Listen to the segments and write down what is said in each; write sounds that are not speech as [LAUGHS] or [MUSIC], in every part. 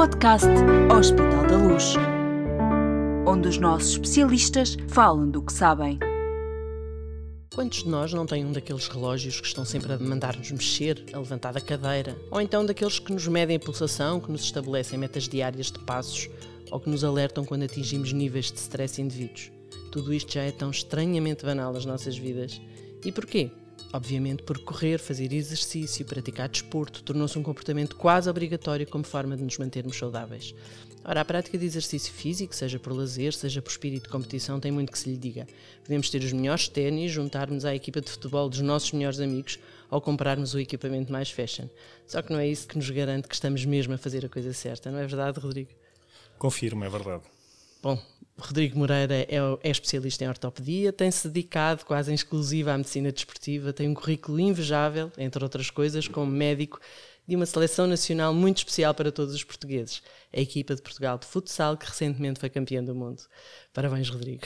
podcast Hospital da Luz, onde os nossos especialistas falam do que sabem. Quantos de nós não têm um daqueles relógios que estão sempre a mandar-nos mexer, a levantar da cadeira? Ou então daqueles que nos medem a pulsação, que nos estabelecem metas diárias de passos ou que nos alertam quando atingimos níveis de stress indevidos? Tudo isto já é tão estranhamente banal nas nossas vidas. E porquê? Obviamente, porque correr, fazer exercício, praticar desporto tornou-se um comportamento quase obrigatório como forma de nos mantermos saudáveis. Ora, a prática de exercício físico, seja por lazer, seja por espírito de competição, tem muito que se lhe diga. Podemos ter os melhores ténis, juntarmos à equipa de futebol dos nossos melhores amigos ou comprarmos o equipamento mais fashion. Só que não é isso que nos garante que estamos mesmo a fazer a coisa certa, não é verdade, Rodrigo? Confirmo, é verdade. Bom, Rodrigo Moreira é, é, especialista em ortopedia, tem-se dedicado quase exclusiva à medicina desportiva, tem um currículo invejável, entre outras coisas, como médico de uma seleção nacional muito especial para todos os portugueses, a equipa de Portugal de futsal, que recentemente foi campeã do mundo. Parabéns, Rodrigo.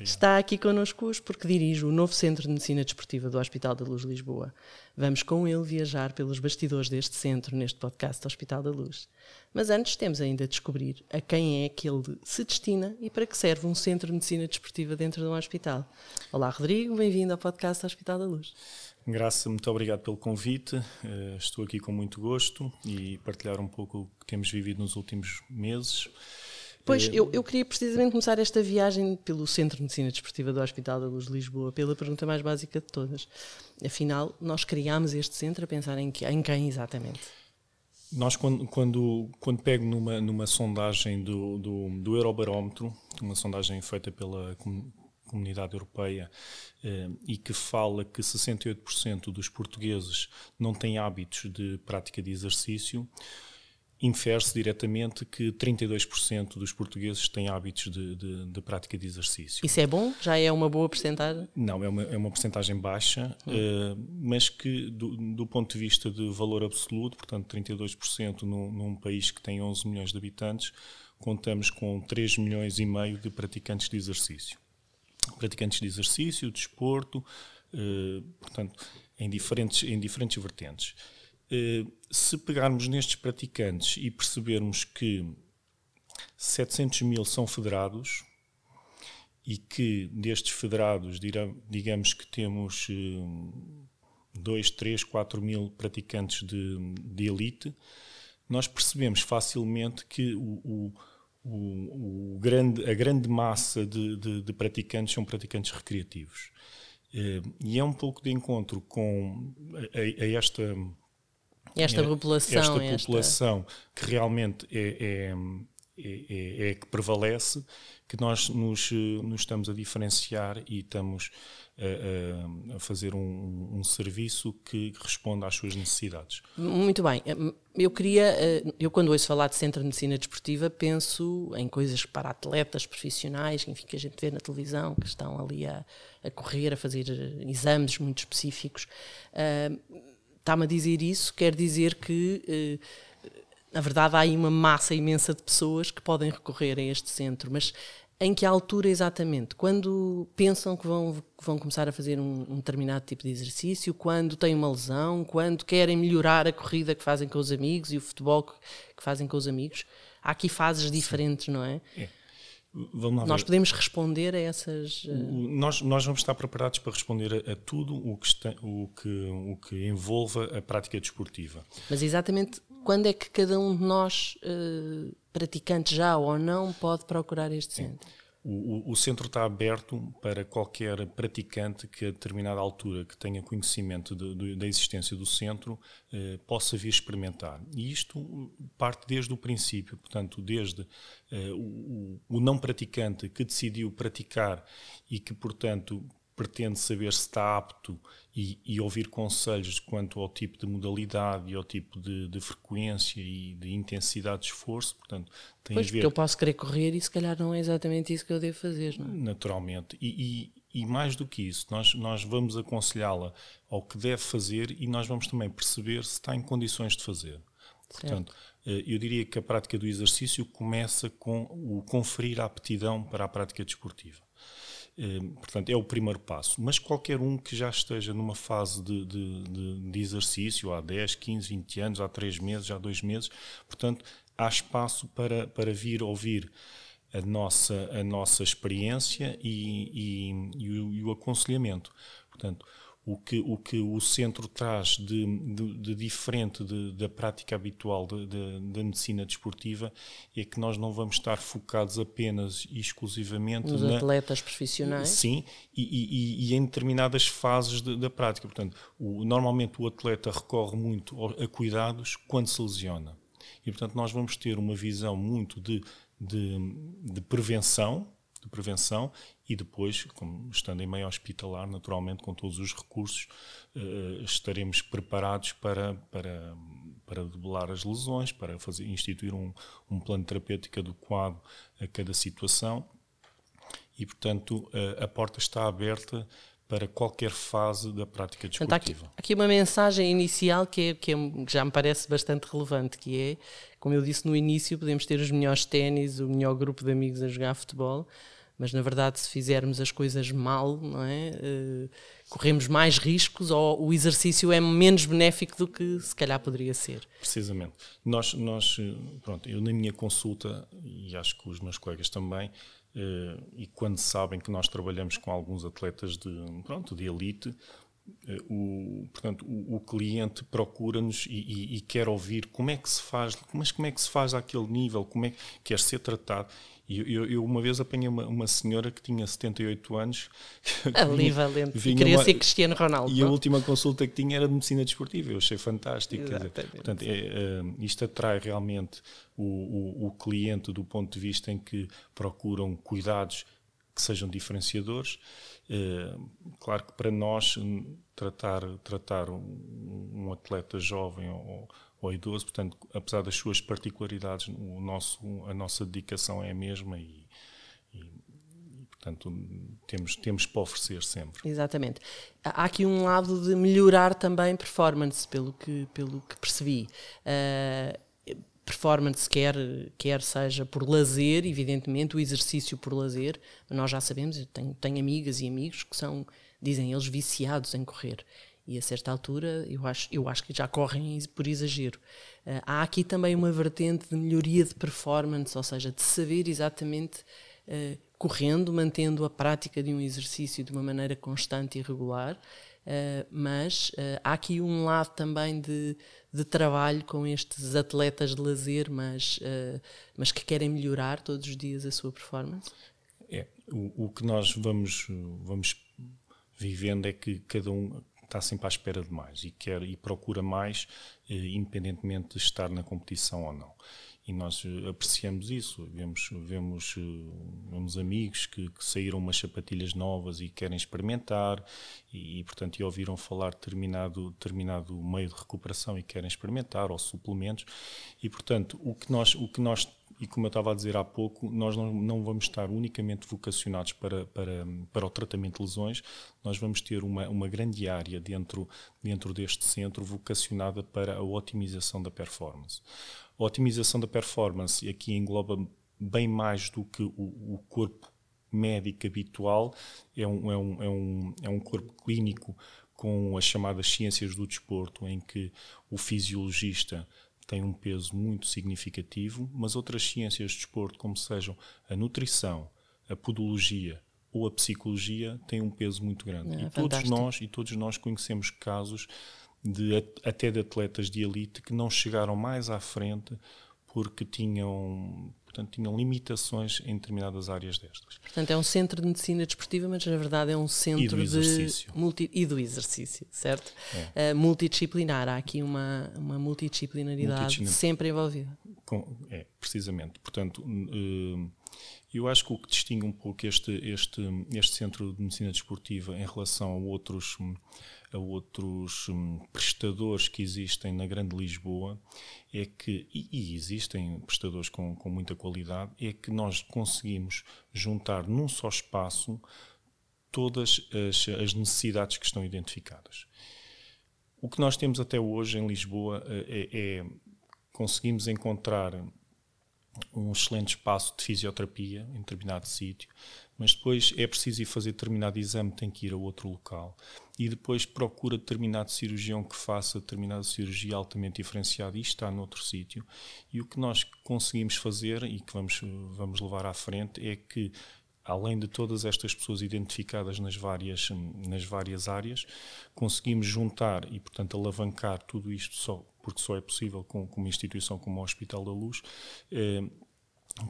Está aqui connosco hoje porque dirige o novo Centro de Medicina Desportiva do Hospital da Luz Lisboa. Vamos com ele viajar pelos bastidores deste centro neste podcast do Hospital da Luz. Mas antes temos ainda de descobrir a quem é que ele se destina e para que serve um Centro de Medicina Desportiva dentro de um hospital. Olá, Rodrigo, bem-vindo ao podcast do Hospital da Luz. Graça, muito obrigado pelo convite. Uh, estou aqui com muito gosto e partilhar um pouco o que temos vivido nos últimos meses. Pois, eh, eu, eu queria precisamente começar esta viagem pelo Centro de Medicina Desportiva do Hospital da Luz de Lisboa, pela pergunta mais básica de todas. Afinal, nós criámos este centro a pensar em, que, em quem exatamente? Nós, quando, quando, quando pego numa, numa sondagem do, do, do Eurobarómetro, uma sondagem feita pela Comunidade Europeia eh, e que fala que 68% dos portugueses não têm hábitos de prática de exercício, infere-se diretamente que 32% dos portugueses têm hábitos de, de, de, prática de exercício. Isso é bom? Já é uma boa porcentagem? Não, é uma, é uma porcentagem baixa, hum. uh, mas que do, do, ponto de vista de valor absoluto, portanto 32% num, num país que tem 11 milhões de habitantes, contamos com 3 milhões e meio de praticantes de exercício praticantes de exercício, de eh, portanto, em diferentes, em diferentes vertentes. Eh, se pegarmos nestes praticantes e percebermos que 700 mil são federados e que destes federados, digamos que temos 2, 3, 4 mil praticantes de, de elite, nós percebemos facilmente que o, o o, o grande, a grande massa de, de, de, praticantes são praticantes recreativos. Eh, e é um pouco de encontro com a, a esta esta população, esta população esta... que realmente é, é, é, é, que prevalece, que nós nos, nos estamos a diferenciar e estamos a, a fazer um, um, serviço que responda às suas necessidades. Muito bem. Eu queria, eu quando ouço falar de centro de medicina desportiva, penso em coisas para atletas profissionais, enfim, que a gente vê na televisão, que estão ali a, a correr, a fazer exames muito específicos. Uh, Está-me a dizer isso, quer dizer que. Na verdade, há aí uma massa imensa de pessoas que podem recorrer a este centro, mas em que altura exatamente? Quando pensam que vão, que vão começar a fazer um, um, determinado tipo de exercício, quando têm uma lesão, quando querem melhorar a corrida que fazem com os amigos e o futebol que, que fazem com os amigos? Há aqui fases diferentes, não é? é. nós ver. podemos responder a essas. Uh... Nós, nós vamos estar preparados para responder a, a tudo o que, está, o, que, o que envolva a prática desportiva. Mas exatamente quando é que cada um de nós, uh, praticante já ou não, pode procurar este centro? O, o, centro está aberto para qualquer praticante que a determinada altura que tenha conhecimento de, de, da existência do centro eh, possa vir experimentar. E isto parte desde o princípio, portanto, desde eh, o, o não praticante que decidiu praticar e que, portanto, pretende saber se está apto e, e, ouvir conselhos quanto ao tipo de modalidade e ao tipo de, de frequência e de intensidade de esforço, portanto, tem pois, a ver... porque eu posso querer correr e se calhar não é exatamente isso que eu devo fazer, não é? Naturalmente. E, e, e mais do que isso, nós, nós vamos aconselhá-la ao que deve fazer e nós vamos também perceber se está em condições de fazer. Certo. Portanto, eh, eu diria que a prática do exercício começa com o conferir a aptidão para a prática desportiva. Ehm, portanto, é o primeiro passo. Mas qualquer um que já esteja numa fase de, de, de, exercício há 10, 15, 20 anos, há 3 meses, há 2 meses, portanto, há espaço para, para vir ouvir a nossa, a nossa experiência e, e, e, o, e o aconselhamento. Portanto, o que o, que o centro traz de, de, de diferente de, da prática habitual da medicina desportiva é que nós não vamos estar focados apenas e exclusivamente nos na, atletas profissionais. Sim, e, e, e em determinadas fases da prática. Portanto, o, normalmente o atleta recorre muito a cuidados quando se lesiona. E, portanto, nós vamos ter uma visão muito de, de, de prevenção, de prevenção e depois, como estando em meio hospitalar, naturalmente com todos os recursos, uh, estaremos preparados para, para, para debelar as lesões, para fazer, instituir um, um plano terapêutico adequado a cada situação e, portanto, uh, a porta está aberta para qualquer fase da prática desportiva. Portanto, aqui, aqui, uma mensagem inicial que, é, que, é, que, já me parece bastante relevante, que é, como eu disse no início, podemos ter os melhores ténis, o melhor grupo de amigos a jogar futebol, mas na verdade se fizermos as coisas mal, é? Uh, corremos mais riscos ou o exercício é menos benéfico do que se calhar poderia ser. Precisamente. Nós, nós pronto, eu na minha consulta, e acho que os meus colegas também, uh, e quando sabem que nós trabalhamos com alguns atletas de, pronto, de elite, uh, o, portanto, o, o cliente procura-nos e, e, e, quer ouvir como é que se faz, mas como é que se faz àquele nível, como é que quer ser tratado. E eu, eu, uma vez apanhei uma, uma, senhora que tinha 78 anos. Ali valente. Vinha queria uma, ser Cristiano Ronaldo. E a última consulta que tinha era de medicina desportiva. Eu achei fantástico. Dizer, portanto, é, é, isto atrai realmente o, o, o cliente do ponto de vista em que procuram cuidados que sejam diferenciadores. É, claro que para nós tratar, tratar um, um atleta jovem ou, ou idoso, portanto, apesar das suas particularidades, o nosso, a nossa dedicação é a mesma e, e, portanto, temos, temos para oferecer sempre. Exatamente. Há aqui um lado de melhorar também performance, pelo que, pelo que percebi. Uh, performance quer, quer seja por lazer, evidentemente, o exercício por lazer, nós já sabemos, eu tenho, tenho amigas e amigos que são, dizem eles, viciados em correr. E a certa altura eu acho, eu acho que já correm por exagero. Uh, há aqui também uma vertente de melhoria de performance, ou seja, de saber exatamente, uh, correndo, mantendo a prática de um exercício de uma maneira constante e regular, uh, mas há aqui um lado também de, de trabalho com estes atletas de lazer, mas, mas que querem melhorar todos os dias a sua performance. É, o, o que nós vamos, vamos vivendo é que cada um está sempre à espera de mais e quer e procura mais, eh, independentemente de estar na competição ou não. E nós eh, apreciamos isso. Vemos, vemos, eh, vemos amigos que, que saíram umas sapatilhas novas e querem experimentar e, portanto, e ouviram falar de determinado, determinado meio de recuperação e querem experimentar, ou suplementos. E, portanto, o que nós, o que nós e como eu estava a dizer há pouco, nós não, não vamos estar unicamente vocacionados para, para, para o tratamento de lesões, nós vamos ter uma, uma grande área dentro, dentro deste centro vocacionada para a otimização da performance. A otimização da performance aqui engloba bem mais do que o, o corpo médico habitual, é um, é, um, é, um, é um corpo clínico com as chamadas ciências do desporto, em que o fisiologista tem um peso muito significativo, mas outras ciências de desporto, como sejam a nutrição, a podologia ou a psicologia, têm um peso muito grande. É, e todos nós e todos nós conhecemos casos de até de atletas de elite que não chegaram mais à frente porque tinham portanto tinham limitações em determinadas áreas destas. Portanto, é um centro de medicina desportiva, mas na verdade é um centro de multi, e do exercício, certo? É. Uh, multidisciplinar, há aqui uma, uma multidisciplinaridade sempre envolvida. Com, é, precisamente. Portanto, uh, eu acho que o que distingue um pouco este, este, este centro de medicina desportiva em relação a outros a outros hum, prestadores que existem na Grande Lisboa é que, e, e existem prestadores com, com muita qualidade, é que nós conseguimos juntar num só espaço todas as, as necessidades que estão identificadas. O que nós temos até hoje em Lisboa eh, é, é conseguimos encontrar um excelente espaço de fisioterapia em determinado sítio, mas depois é preciso ir fazer determinado exame, tem que ir a outro local e depois procura determinado cirurgião que faça determinada cirurgia altamente diferenciada e está noutro sítio. E o que nós conseguimos fazer e que vamos, vamos levar à frente é que além de todas estas pessoas identificadas nas várias, nas várias áreas, conseguimos juntar e, portanto, alavancar tudo isto só, porque só é possível com, com uma instituição como o Hospital da Luz, eh,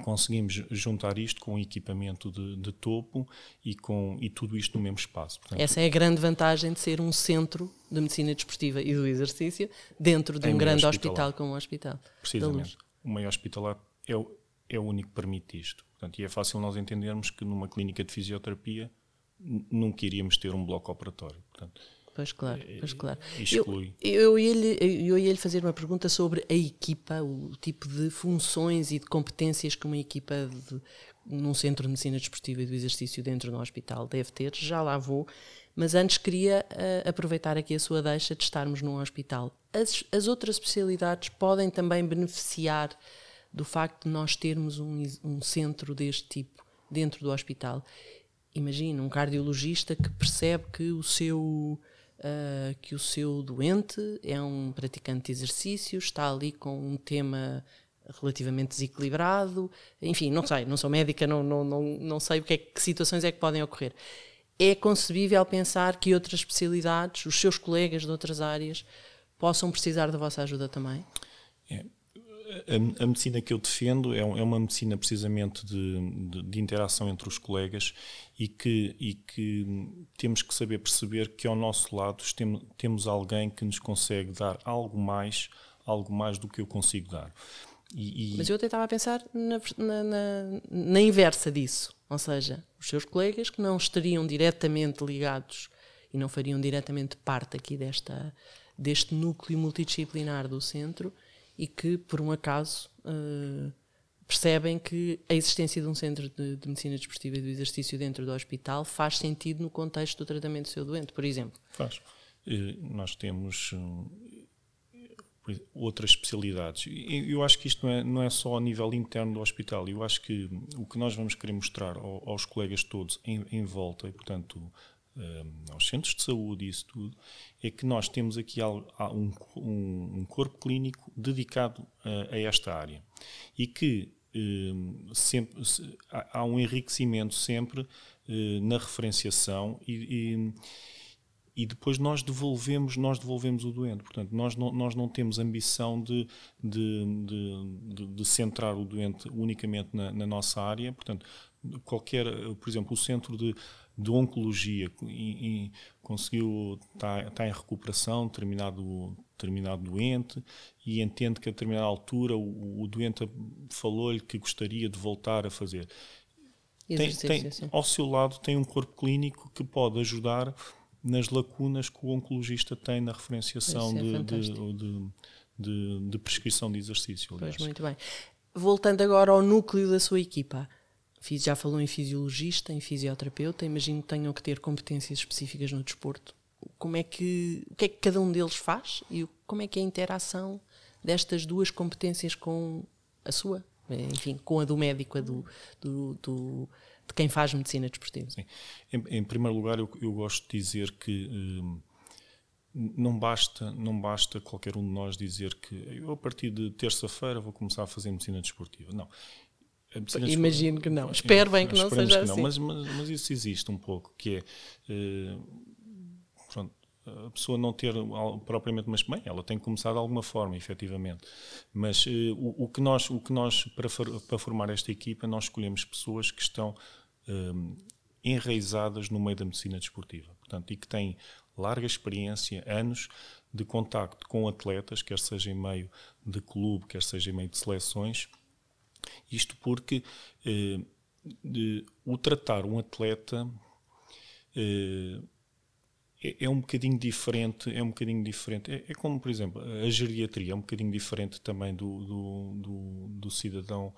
conseguimos juntar isto com equipamento de, de, topo e com e tudo isto no mesmo espaço. Portanto, Essa é a grande vantagem de ser um centro de medicina desportiva e do exercício dentro de um grande hospital. hospital como o Hospital Precisamente. O meio hospitalar é o, é o único que permite isto. Portanto, e é fácil nós entendermos que numa clínica de fisioterapia nunca iríamos ter um bloco operatório. Portanto, Pois claro, pois claro. Exclui. Eu, eu, ia-lhe, eu ia-lhe fazer uma pergunta sobre a equipa, o tipo de funções e de competências que uma equipa de, num centro de medicina desportiva e do exercício dentro do hospital deve ter. Já lá vou. Mas antes queria uh, aproveitar aqui a sua deixa de estarmos num hospital. As, as outras especialidades podem também beneficiar do facto de nós termos um, um centro deste tipo dentro do hospital. Imagina um cardiologista que percebe que o seu uh, que o seu doente é um praticante de exercício, está ali com um tema relativamente desequilibrado, enfim, não sei, não sou médica, não, não, não, não sei que, é, que situações é que podem ocorrer. É concebível pensar que outras especialidades, os seus colegas de outras áreas, possam precisar da vossa ajuda também? A, a, medicina que eu defendo é, é uma medicina precisamente de, de, de, interação entre os colegas e que, e que temos que saber perceber que ao nosso lado tem, temos alguém que nos consegue dar algo mais, algo mais do que eu consigo dar. E, e... Mas eu até estava a pensar na, na, na, na inversa disso, ou seja, os seus colegas que não estariam diretamente ligados e não fariam diretamente parte aqui desta, deste núcleo multidisciplinar do centro e que, por um acaso, uh, percebem que a existência de um centro de, de, medicina desportiva e do exercício dentro do hospital faz sentido no contexto do tratamento do seu doente, por exemplo. Faz. nós temos outras especialidades. Eu acho que isto não é, não é só a nível interno do hospital. Eu acho que o que nós vamos querer mostrar aos colegas todos em, em volta, e portanto aos centros de saúde e isso tudo, é que nós temos aqui um, corpo clínico dedicado a, esta área. E que sempre, há um enriquecimento sempre eh, na referenciação e, e, e, depois nós devolvemos nós devolvemos o doente. Portanto nós não, nós não temos ambição de, de, de, de centrar o doente unicamente na, na nossa área. Portanto qualquer por exemplo o centro de de oncologia e, e conseguiu está, está em recuperação determinado determinado doente e entende que a determinada altura o, o doente falou-lhe que gostaria de voltar a fazer tem, tem, ao seu lado tem um corpo clínico que pode ajudar nas lacunas que o oncologista tem na referenciação é de, de, de, de, prescrição de exercício. Aliás. Pois, muito bem. Voltando agora ao núcleo da sua equipa, já falou em fisiologista, em fisioterapeuta, imagino que tenham que ter competências específicas no desporto. Como é que, o que é que cada um deles faz e como é que é a interação destas duas competências com a sua, enfim, com a do médico, a do, do, do de quem faz medicina desportiva? Sim. Em, em primeiro lugar, eu, eu, gosto de dizer que hum, não basta, não basta qualquer um de nós dizer que eu a partir de terça-feira vou começar a fazer medicina desportiva. Não. Imagino que não. Espero bem que não seja que não, assim. Mas, mas, mas, isso existe um pouco, que é uh, pronto, a pessoa não ter propriamente, mas bem, ela tem que começar de alguma forma, efetivamente. Mas uh, o, o, que nós, o que nós para, para formar esta equipa, nós escolhemos pessoas que estão uh, enraizadas no meio da medicina desportiva, portanto, e que têm larga experiência, anos de contacto com atletas, quer seja em meio de clube, quer seja em meio de seleções isto porque eh, de, o tratar um atleta eh, é, é, um bocadinho diferente, é um bocadinho diferente. É, é, como, por exemplo, a geriatria é um bocadinho diferente também do, do, do, do cidadão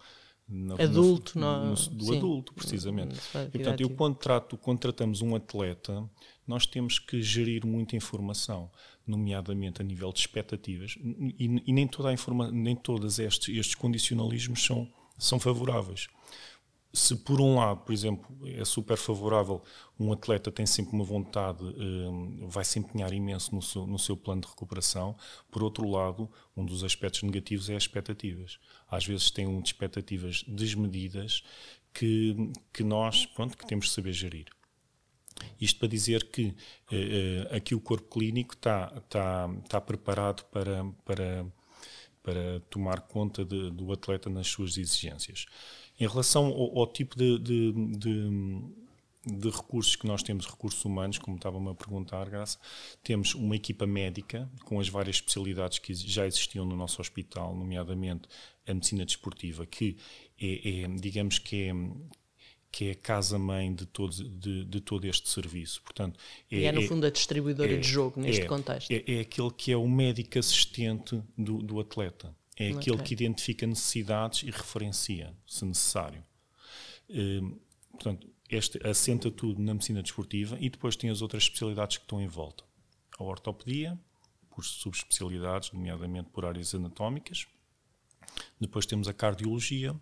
na, adulto, na, no, do sim, adulto, precisamente. E, portanto, eu quando, trato, quando tratamos um atleta, nós temos que gerir muita informação, nomeadamente a nível de expectativas, e, e nem, toda a informa, nem todos estes, estes condicionalismos são, são favoráveis. se por um lado, por exemplo, é super favorável, um atleta tem sempre uma vontade, um, vai se empenhar imenso no seu, no seu plano de recuperação, por outro lado, um dos aspectos negativos é as expectativas. Às vezes tem um de expectativas desmedidas que, que nós, pronto, que temos de saber gerir. Isto para dizer que uh, aqui o corpo clínico está, está, está preparado para, para, para tomar conta de, do atleta nas suas exigências. Em relação ao, ao tipo de, de, de, recursos que nós temos, recursos humanos, como estava-me a perguntar, Graça, temos uma equipa médica com as várias especialidades que já existiam no nosso hospital, nomeadamente a medicina desportiva, que é, é digamos que é que é a casa-mãe de todo, de, de, todo este serviço. Portanto, é, e é, no é, fundo, a distribuidora é, de jogo neste é, contexto. É, é aquele que é o médico assistente do, do atleta. É okay. aquele que identifica necessidades e referencia, se necessário. Uh, portanto, este assenta tudo na medicina desportiva e depois tem as outras especialidades que estão em volta. A ortopedia, por subespecialidades, nomeadamente por áreas anatómicas. Depois temos a cardiologia,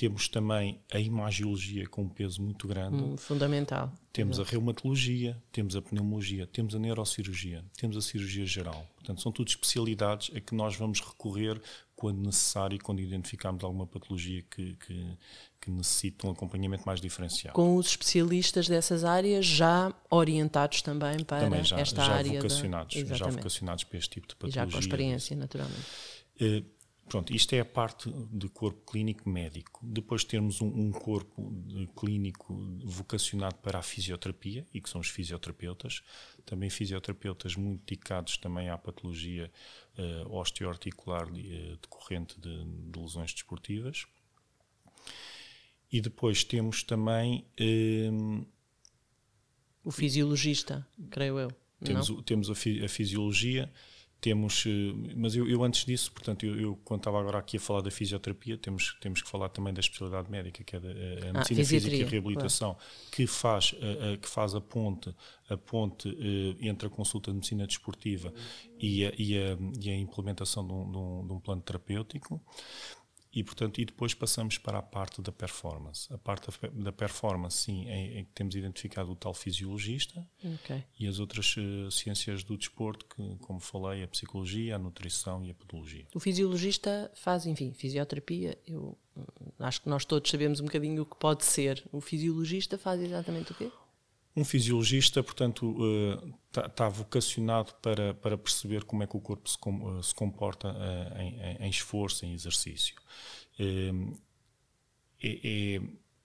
temos também a imagiologia com um peso muito grande. Hum, fundamental. Temos Exato. a reumatologia, temos a pneumologia, temos a neurocirurgia, temos a cirurgia geral. Portanto, são tudo especialidades a que nós vamos recorrer quando necessário e quando identificarmos alguma patologia que, que, que necessita um acompanhamento mais diferenciado. Com os especialistas dessas áreas já orientados também para também já, esta já área. Vocacionados, da... Já vocacionados para este tipo de patologia. E já com experiência, naturalmente. Uh, Pronto, isto é a parte de corpo clínico médico. Depois temos um, um corpo clínico vocacionado para a fisioterapia, e que são os fisioterapeutas. Também fisioterapeutas muito dedicados também à patologia uh, osteoarticular uh, decorrente de, de, lesões desportivas. E depois temos também... Uh, o fisiologista, creio eu. Temos, o, temos a, fi, a fisiologia temos, eh, mas eu, eu, antes disso, portanto, eu, eu, quando estava agora aqui a falar da fisioterapia, temos, temos que falar também da especialidade médica, que é a, a ah, medicina física e reabilitação, claro. que, faz, a, a, que faz a ponte, a ponte uh, entre a consulta de medicina desportiva e a, e e a implementação de um, de, um, de um plano terapêutico. E, portanto, e depois passamos para a parte da performance. A parte da performance, sim, é, é que temos identificado o tal fisiologista okay. e as outras uh, ciências do desporto, que, como falei, a psicologia, a nutrição e a podologia. O fisiologista faz, enfim, fisioterapia. Eu hum, acho que nós todos sabemos um bocadinho o que pode ser. O fisiologista faz exatamente o quê? Um fisiologista, portanto, está uh, tá vocacionado para, para perceber como é que o corpo se, com, uh, se comporta uh, em, em, esforço, em exercício. É, é,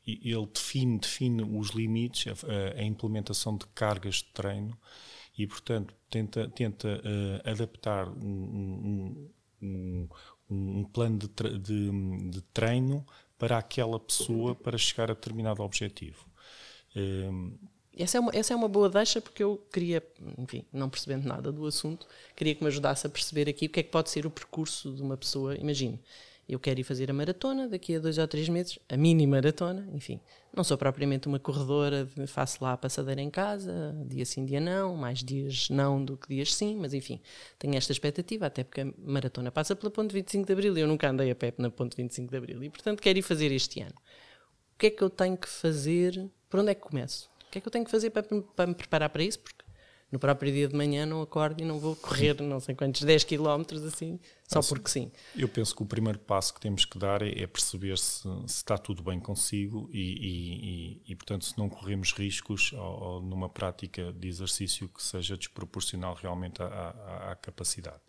ele define, define os limites, a, a, implementação de cargas de treino e, portanto, tenta, tenta adaptar um, um, um, um plano de, de, de treino para aquela pessoa para chegar a determinado objetivo. Essa é, uma, essa é uma boa deixa porque eu queria, enfim, não percebendo nada do assunto, queria que me ajudasse a perceber aqui o que é que pode ser o percurso de uma pessoa. Imagine, eu quero ir fazer a maratona daqui a dois ou três meses, a mini maratona, enfim. Não sou propriamente uma corredora, faço lá a passadeira em casa, dia sim, dia não, mais dias não do que dias sim, mas enfim, tenho esta expectativa, até porque a maratona passa pela Ponte 25 de Abril e eu nunca andei a pé na Ponte 25 de Abril e, portanto, quero ir fazer este ano. O que é que eu tenho que fazer? Por onde é que começo? Que é que eu tenho que fazer para, para me preparar para isso? Porque no próprio dia de manhã não acordo e não vou correr não sei quantos 10 km assim, só assim, porque sim. Eu penso que o primeiro passo que temos que dar é, é perceber se, se, está tudo bem consigo e, e, e, e portanto, se não corremos riscos ou, ou, numa prática de exercício que seja desproporcional realmente à, à, à capacidade.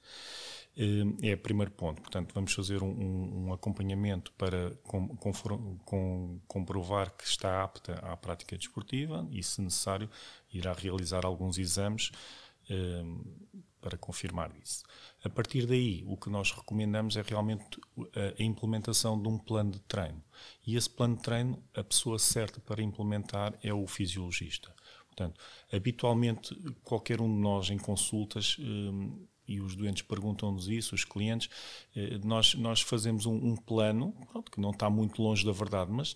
Eh, é o primeiro ponto. Portanto, vamos fazer um, um acompanhamento para com, com, com, comprovar que está apta à prática desportiva e, se necessário, irá realizar alguns exames eh, para confirmar isso. A partir daí, o que nós recomendamos é realmente a implementação de um plano de treino. E esse plano de treino, a pessoa certa para implementar é o fisiologista. Portanto, habitualmente, qualquer um de nós em consultas eh, e os doentes perguntam-nos isso, os clientes, eh, nós, nós fazemos um, um plano, pronto, que não está muito longe da verdade, mas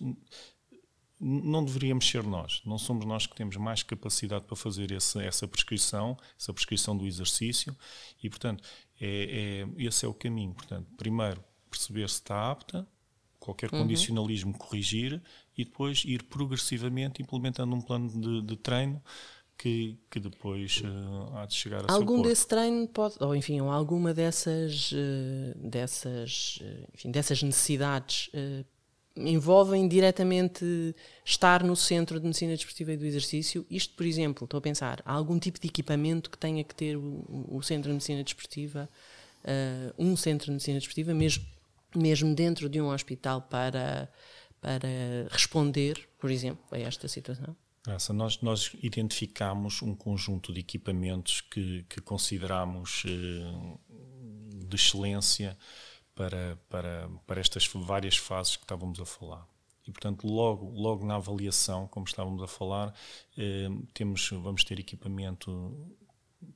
não deveríamos ser nós. Não somos nós que temos mais capacidade para fazer essa, essa prescrição, essa prescrição do exercício, e, portanto, é, é, esse é o caminho. Portanto, primeiro, perceber se está apta, qualquer uhum. condicionalismo corrigir e depois ir progressivamente implementando um plano de, de treino que, que depois uh, há de chegar a algum desse treino pode ou enfim alguma dessas uh, dessas uh, enfim dessas necessidades envolvem diretamente estar no centro de medicina desportiva e do exercício? Isto por exemplo estou a pensar há algum tipo de equipamento que tenha que ter o, o centro de medicina desportiva um centro de medicina desportiva mesmo mesmo dentro de um hospital para para responder por exemplo a esta situação Graça, nós, nós identificamos um conjunto de equipamentos que, que consideramos eh, de excelência para, para, para estas várias fases que estávamos a falar. E, portanto, logo, logo na avaliação, como estávamos a falar, eh, temos, vamos ter equipamento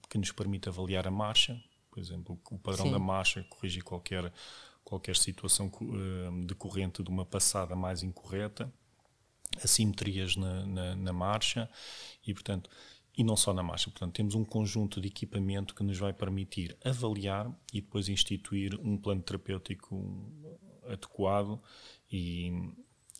que nos permite avaliar a marcha, por exemplo, o padrão Sim. da marcha, corrigir qualquer, qualquer situação eh, decorrente de uma passada mais incorreta assimetrias na, na, na, marcha e, portanto, e não só na marcha. Portanto, temos um conjunto de equipamento que nos vai permitir avaliar e depois instituir um plano terapêutico adequado e,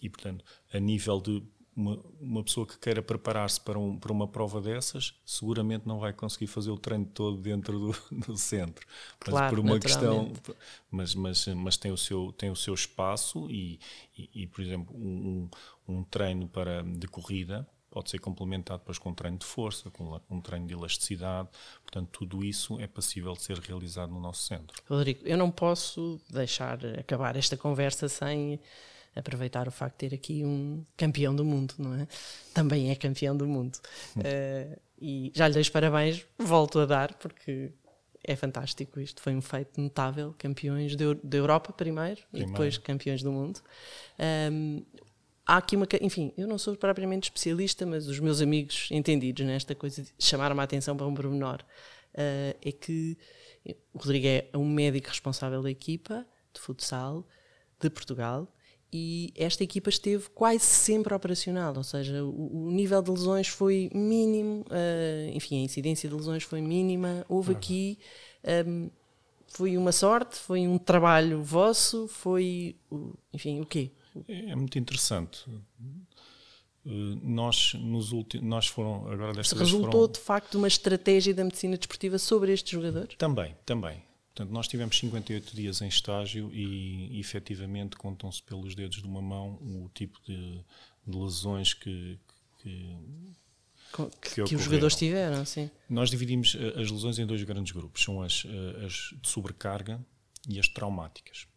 e portanto, a nível de uma, uma pessoa que queira preparar-se para, um, para uma prova dessas, seguramente não vai conseguir fazer o treino todo dentro do, [LAUGHS] do centro. Mas claro, por uma questão, mas, mas, mas tem, o seu, tem o seu espaço e, e, e por exemplo, um, um, treino para, de corrida pode ser complementado depois com um treino de força, com um treino de elasticidade. Portanto, tudo isso é passível de ser realizado no nosso centro. Rodrigo, eu não posso deixar acabar esta conversa sem aproveitar o facto de ter aqui um campeão do mundo, não é? Também é campeão do mundo. Uh, e já lhe dei os parabéns, volto a dar, porque é fantástico isto. Foi um feito notável. Campeões da Europa primeiro, primeiro, e depois campeões do mundo. Um, há aqui uma. Enfim, eu não sou propriamente especialista, mas os meus amigos entendidos nesta coisa chamaram-me a atenção para um pormenor. Uh, é que o Rodrigo é um médico responsável da equipa de futsal de Portugal e esta equipa esteve quase sempre operacional, ou seja, o, o nível de lesões foi mínimo, uh, enfim, a incidência de lesões foi mínima. Houve uhum. aqui, um, ehm, foi uma sorte, foi um trabalho vosso, foi, enfim, o quê? É, é muito interessante. Uh, nós, nos últimos, nós foram agora desta Se resultou foram... de facto uma estratégia da medicina desportiva sobre estes jogadores? Também, também. Portanto, nós tivemos 58 dias em estágio e, efetivamente contam-se pelos dedos de uma mão o tipo de, de lesões que, que, que, que os jogadores tiveram. Sim. Nós dividimos eh, as lesões em dois grandes grupos: são as, eh, as de sobrecarga e as traumáticas.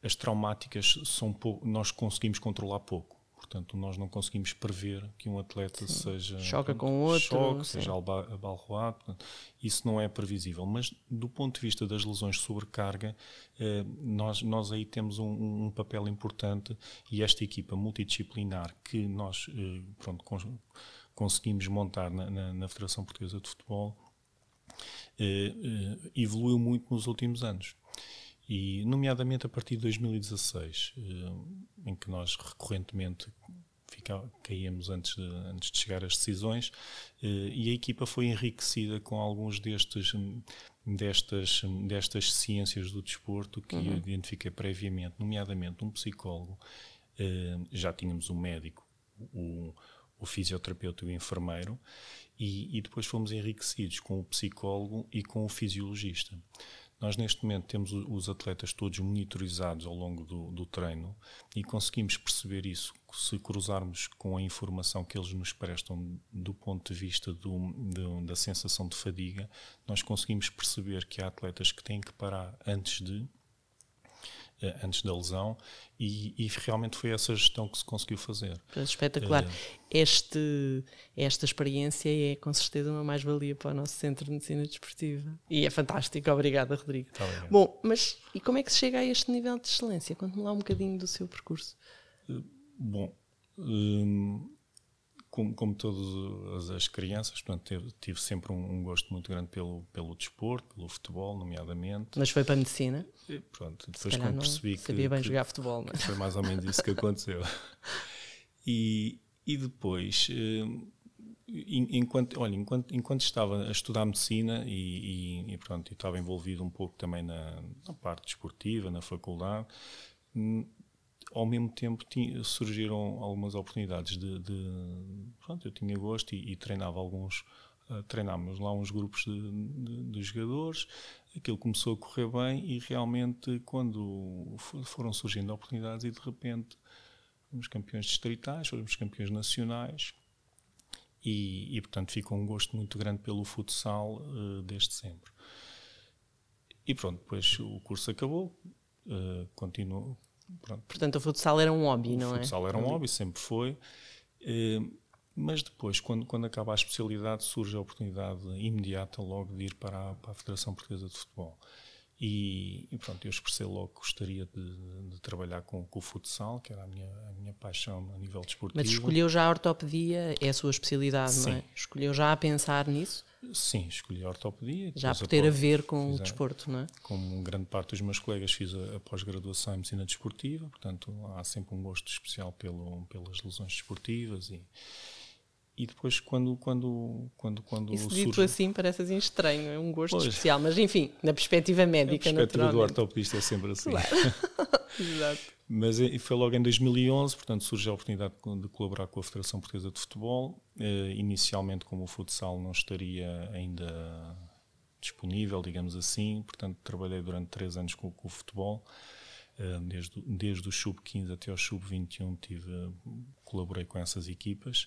As traumáticas são pouco, nós conseguimos controlar pouco. Portanto, nós não conseguimos prever que um atleta sim. seja. Choca com outro. Choque, seja abalroado. Isso não é previsível. Mas, do ponto de vista das lesões de sobrecarga, eh, nós, nós aí temos um, um, papel importante e esta equipa multidisciplinar que nós eh, pronto, conseguimos montar na, na, na Federação Portuguesa de Futebol eh, evoluiu muito nos últimos anos e nomeadamente a partir de 2016, eh, em que nós recorrentemente fica, caíamos antes de, antes de chegar às decisões, eh, e a equipa foi enriquecida com alguns destes destas, destas ciências do desporto que uhum. eu identifiquei previamente, nomeadamente um psicólogo, eh, já tínhamos um médico, o, o fisioterapeuta e o enfermeiro, e, e depois fomos enriquecidos com o psicólogo e com o fisiologista. Nós, neste momento, temos os atletas todos monitorizados ao longo do, do, treino e conseguimos perceber isso se cruzarmos com a informação que eles nos prestam do ponto de vista do, do, da sensação de fadiga. Nós conseguimos perceber que há atletas que têm que parar antes de antes da lesão e, e, realmente foi essa gestão que se conseguiu fazer. Espetacular. Uh, este, esta experiência é com certeza uma mais-valia para o nosso Centro de Medicina Desportiva. E é fantástico. Obrigada, Rodrigo. Tá Bom, mas e como é que se chega a este nível de excelência? Conte-me lá um bocadinho do seu percurso. Uh, bom, como, como todas as crianças, portanto, tive, tive sempre um, um, gosto muito grande pelo, pelo desporto, pelo futebol, nomeadamente. Mas foi para a medicina? E, pronto, depois quando percebi que. Sabia bem que, jogar futebol, não é? Foi mais ou menos isso que aconteceu. [LAUGHS] E, e depois, eh, enquanto, olha, enquanto, enquanto estava a estudar medicina e, e, e pronto, estava envolvido um pouco também na, na parte desportiva, na faculdade, hum, ao mesmo tempo surgiram algumas oportunidades de, de, pronto, eu tinha gosto e, e treinava alguns uh, treinámos lá uns grupos de, de, de, jogadores aquilo começou a correr bem e realmente quando foram surgindo oportunidades e de repente fomos campeões distritais fomos campeões nacionais e, e portanto ficou um gosto muito grande pelo futsal uh, desde sempre. E pronto, depois o curso acabou uh, continuou Pronto. Portanto, o futsal era um hobby, não é? O futsal era um hobby, sempre foi. Uh, mas depois, quando, quando acaba a especialidade, surge a oportunidade imediata logo de ir para a, para a Federação Portuguesa de Futebol. E, e, pronto, eu expressei logo que gostaria de, de trabalhar com, com, o futsal, que era a minha, a minha paixão a nível desportivo. Mas escolheu já a ortopedia, é a sua especialidade, Sim. não é? Escolheu já a pensar nisso? Sim, escolhi a ortopedia. Já por ter a ver com o desporto, não é? Como grande parte dos meus colegas, fiz a, a pós-graduação em medicina desportiva, portanto há sempre um gosto especial pelo, pelas lesões desportivas e, e depois quando quando quando quando Isso surge... dito assim parece assim estranho é um gosto pois. especial mas enfim na perspectiva médica a perspectiva do ortopedista é sempre assim. Claro. [LAUGHS] [LAUGHS] exato. Mas foi logo em 2011 portanto surge a oportunidade de colaborar com a Federação Portuguesa de Futebol. Eh, inicialmente como o futsal não estaria ainda disponível digamos assim portanto trabalhei durante três anos com, com o futebol. Eh, desde, desde o sub 15 até ao sub 21 tive colaborei com essas equipas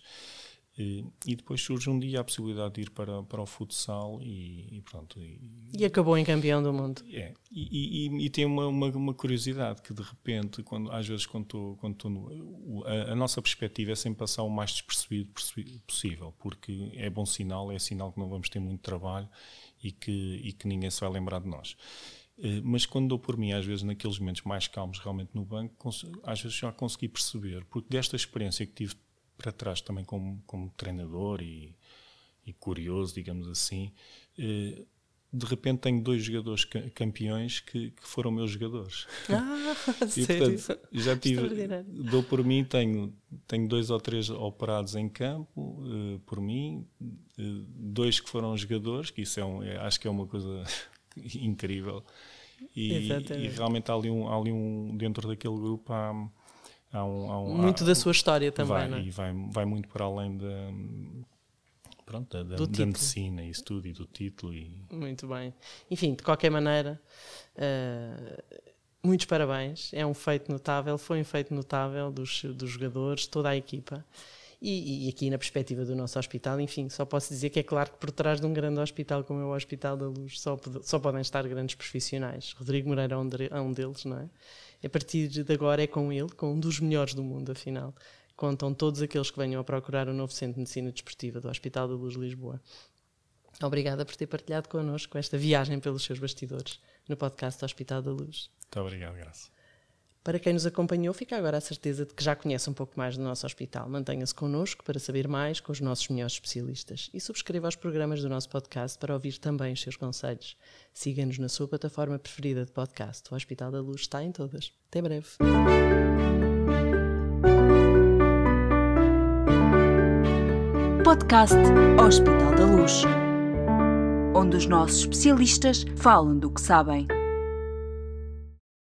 e, e, depois surge um dia a possibilidade de ir para, para o futsal e, e pronto. E, e, acabou em campeão do mundo. É, e, tem uma, uma, uma, curiosidade que de repente, quando, às vezes quando estou, quando estou no, a, a, nossa perspectiva é sempre passar o mais despercebido possível, porque é bom sinal, é sinal que não vamos ter muito trabalho e que, e que ninguém se vai lembrar de nós. Eh, mas quando dou por mim, às vezes naqueles momentos mais calmos realmente no banco, às vezes já consegui perceber, porque desta experiência que tive para trás também como, como treinador e, e curioso, digamos assim, eh, de repente tenho dois jogadores campeões que, que foram meus jogadores. Ah, [LAUGHS] e, sério? portanto, já tive, dou por mim, tenho, tenho dois ou três operados em campo, uh, por mim, uh, dois que foram jogadores, que isso é, um, é acho que é uma coisa [LAUGHS] incrível. E, e, realmente há ali, um, há ali um, dentro daquele grupo há, Há um, há um, muito há, da sua história também, vai, não é? E vai, vai muito para além da, pronto, da, da, da medicina e isso tudo e do título. E... Muito bem. Enfim, de qualquer maneira, uh, muitos parabéns. É um feito notável, foi um feito notável dos, dos jogadores, toda a equipa. E, e, aqui na perspectiva do nosso hospital, enfim, só posso dizer que é claro que por trás de um grande hospital como é o Hospital da Luz só, só podem estar grandes profissionais. Rodrigo Moreira é um, é um deles, não é? A partir de agora é com ele, com um dos melhores do mundo, afinal. Contam todos aqueles que venham a procurar o novo Centro de Medicina Desportiva do Hospital da Luz Lisboa. Obrigada por ter partilhado connosco esta viagem pelos seus bastidores no podcast do Hospital da Luz. Muito obrigado, Graça. Para quem nos acompanhou, fica agora a certeza de que já conhece um pouco mais do nosso hospital. Mantenha-se connosco para saber mais com os nossos melhores especialistas e subscreva os programas do nosso podcast para ouvir também os seus conselhos. Siga-nos na sua plataforma preferida de podcast. O Hospital da Luz está em todas. Até breve. Podcast Hospital da Luz onde os nossos especialistas falam do que sabem.